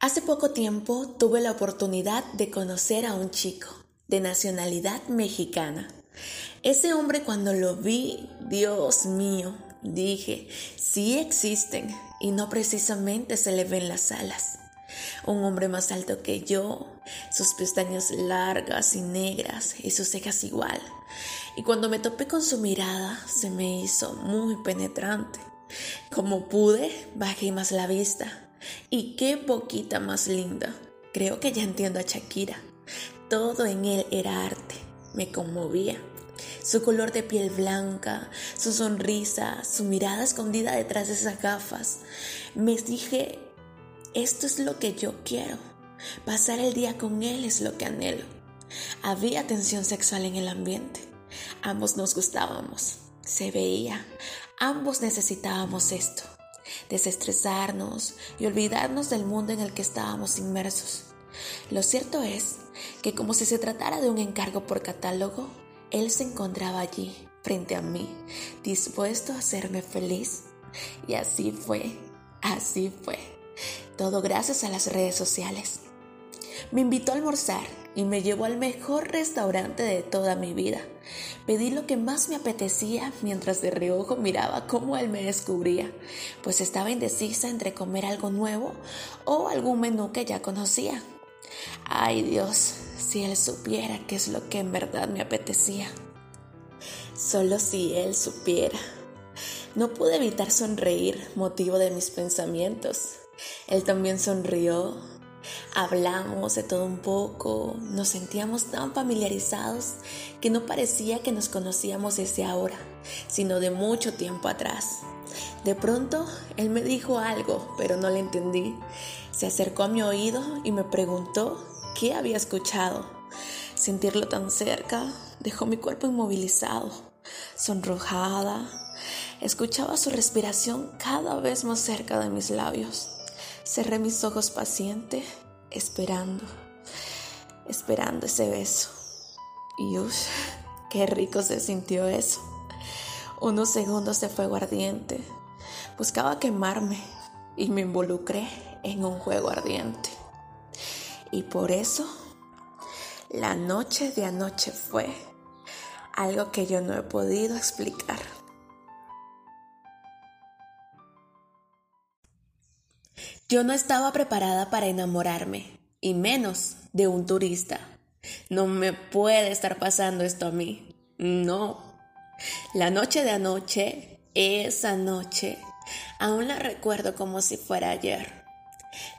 Hace poco tiempo tuve la oportunidad de conocer a un chico de nacionalidad mexicana. Ese hombre cuando lo vi, Dios mío, dije, sí existen y no precisamente se le ven las alas. Un hombre más alto que yo, sus pestañas largas y negras y sus cejas igual. Y cuando me topé con su mirada, se me hizo muy penetrante. Como pude, bajé más la vista y qué poquita más linda. Creo que ya entiendo a Shakira. Todo en él era arte. Me conmovía. Su color de piel blanca, su sonrisa, su mirada escondida detrás de esas gafas. Me dije, esto es lo que yo quiero. Pasar el día con él es lo que anhelo. Había tensión sexual en el ambiente. Ambos nos gustábamos. Se veía. Ambos necesitábamos esto desestresarnos y olvidarnos del mundo en el que estábamos inmersos. Lo cierto es que como si se tratara de un encargo por catálogo, él se encontraba allí, frente a mí, dispuesto a hacerme feliz. Y así fue, así fue. Todo gracias a las redes sociales. Me invitó a almorzar y me llevó al mejor restaurante de toda mi vida. Pedí lo que más me apetecía mientras de reojo miraba cómo él me descubría, pues estaba indecisa entre comer algo nuevo o algún menú que ya conocía. Ay Dios, si él supiera qué es lo que en verdad me apetecía. Solo si él supiera. No pude evitar sonreír, motivo de mis pensamientos. Él también sonrió, Hablamos de todo un poco, nos sentíamos tan familiarizados que no parecía que nos conocíamos desde ahora, sino de mucho tiempo atrás. De pronto, él me dijo algo, pero no le entendí. Se acercó a mi oído y me preguntó qué había escuchado. Sentirlo tan cerca dejó mi cuerpo inmovilizado, sonrojada. Escuchaba su respiración cada vez más cerca de mis labios. Cerré mis ojos paciente, esperando, esperando ese beso. Y uff, qué rico se sintió eso. Unos segundos de fuego ardiente. Buscaba quemarme y me involucré en un juego ardiente. Y por eso, la noche de anoche fue algo que yo no he podido explicar. Yo no estaba preparada para enamorarme, y menos de un turista. No me puede estar pasando esto a mí. No. La noche de anoche, esa noche, aún la recuerdo como si fuera ayer.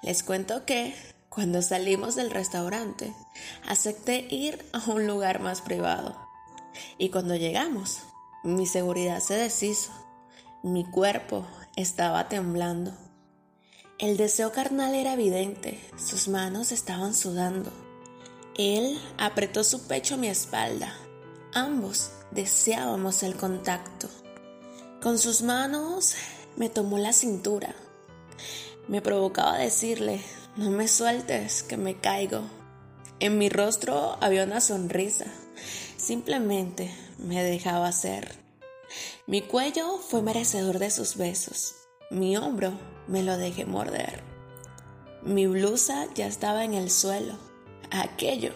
Les cuento que, cuando salimos del restaurante, acepté ir a un lugar más privado. Y cuando llegamos, mi seguridad se deshizo. Mi cuerpo estaba temblando. El deseo carnal era evidente, sus manos estaban sudando. Él apretó su pecho a mi espalda. Ambos deseábamos el contacto. Con sus manos me tomó la cintura. Me provocaba decirle, no me sueltes, que me caigo. En mi rostro había una sonrisa. Simplemente me dejaba ser. Mi cuello fue merecedor de sus besos. Mi hombro me lo dejé morder. Mi blusa ya estaba en el suelo. Aquello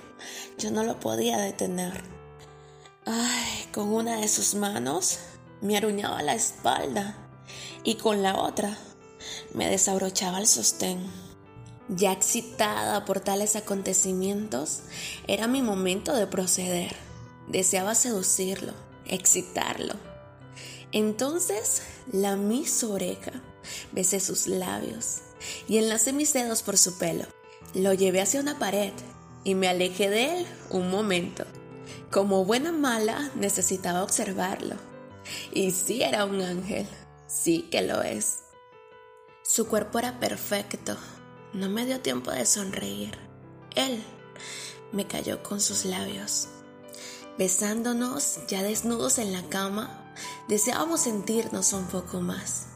yo no lo podía detener. Ay, con una de sus manos me aruñaba la espalda y con la otra me desabrochaba el sostén. Ya excitada por tales acontecimientos, era mi momento de proceder. Deseaba seducirlo, excitarlo. Entonces lamí su oreja besé sus labios y enlacé mis dedos por su pelo. Lo llevé hacia una pared y me alejé de él un momento. Como buena mala necesitaba observarlo. Y sí era un ángel, sí que lo es. Su cuerpo era perfecto, no me dio tiempo de sonreír. Él me cayó con sus labios. Besándonos, ya desnudos en la cama, deseábamos sentirnos un poco más.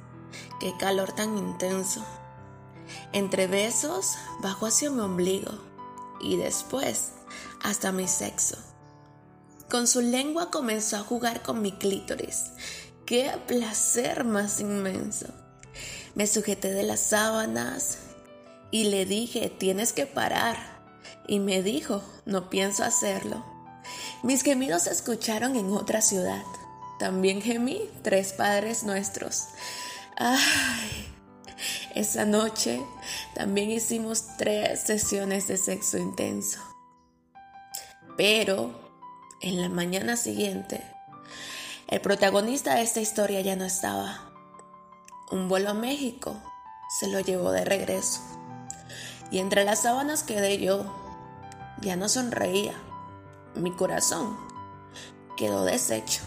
Qué calor tan intenso. Entre besos bajó hacia mi ombligo y después hasta mi sexo. Con su lengua comenzó a jugar con mi clítoris. ¡Qué placer más inmenso! Me sujeté de las sábanas y le dije, tienes que parar. Y me dijo, no pienso hacerlo. Mis gemidos se escucharon en otra ciudad. También gemí tres padres nuestros. Ay, esa noche también hicimos tres sesiones de sexo intenso. Pero en la mañana siguiente, el protagonista de esta historia ya no estaba. Un vuelo a México se lo llevó de regreso. Y entre las sábanas quedé yo. Ya no sonreía. Mi corazón quedó deshecho.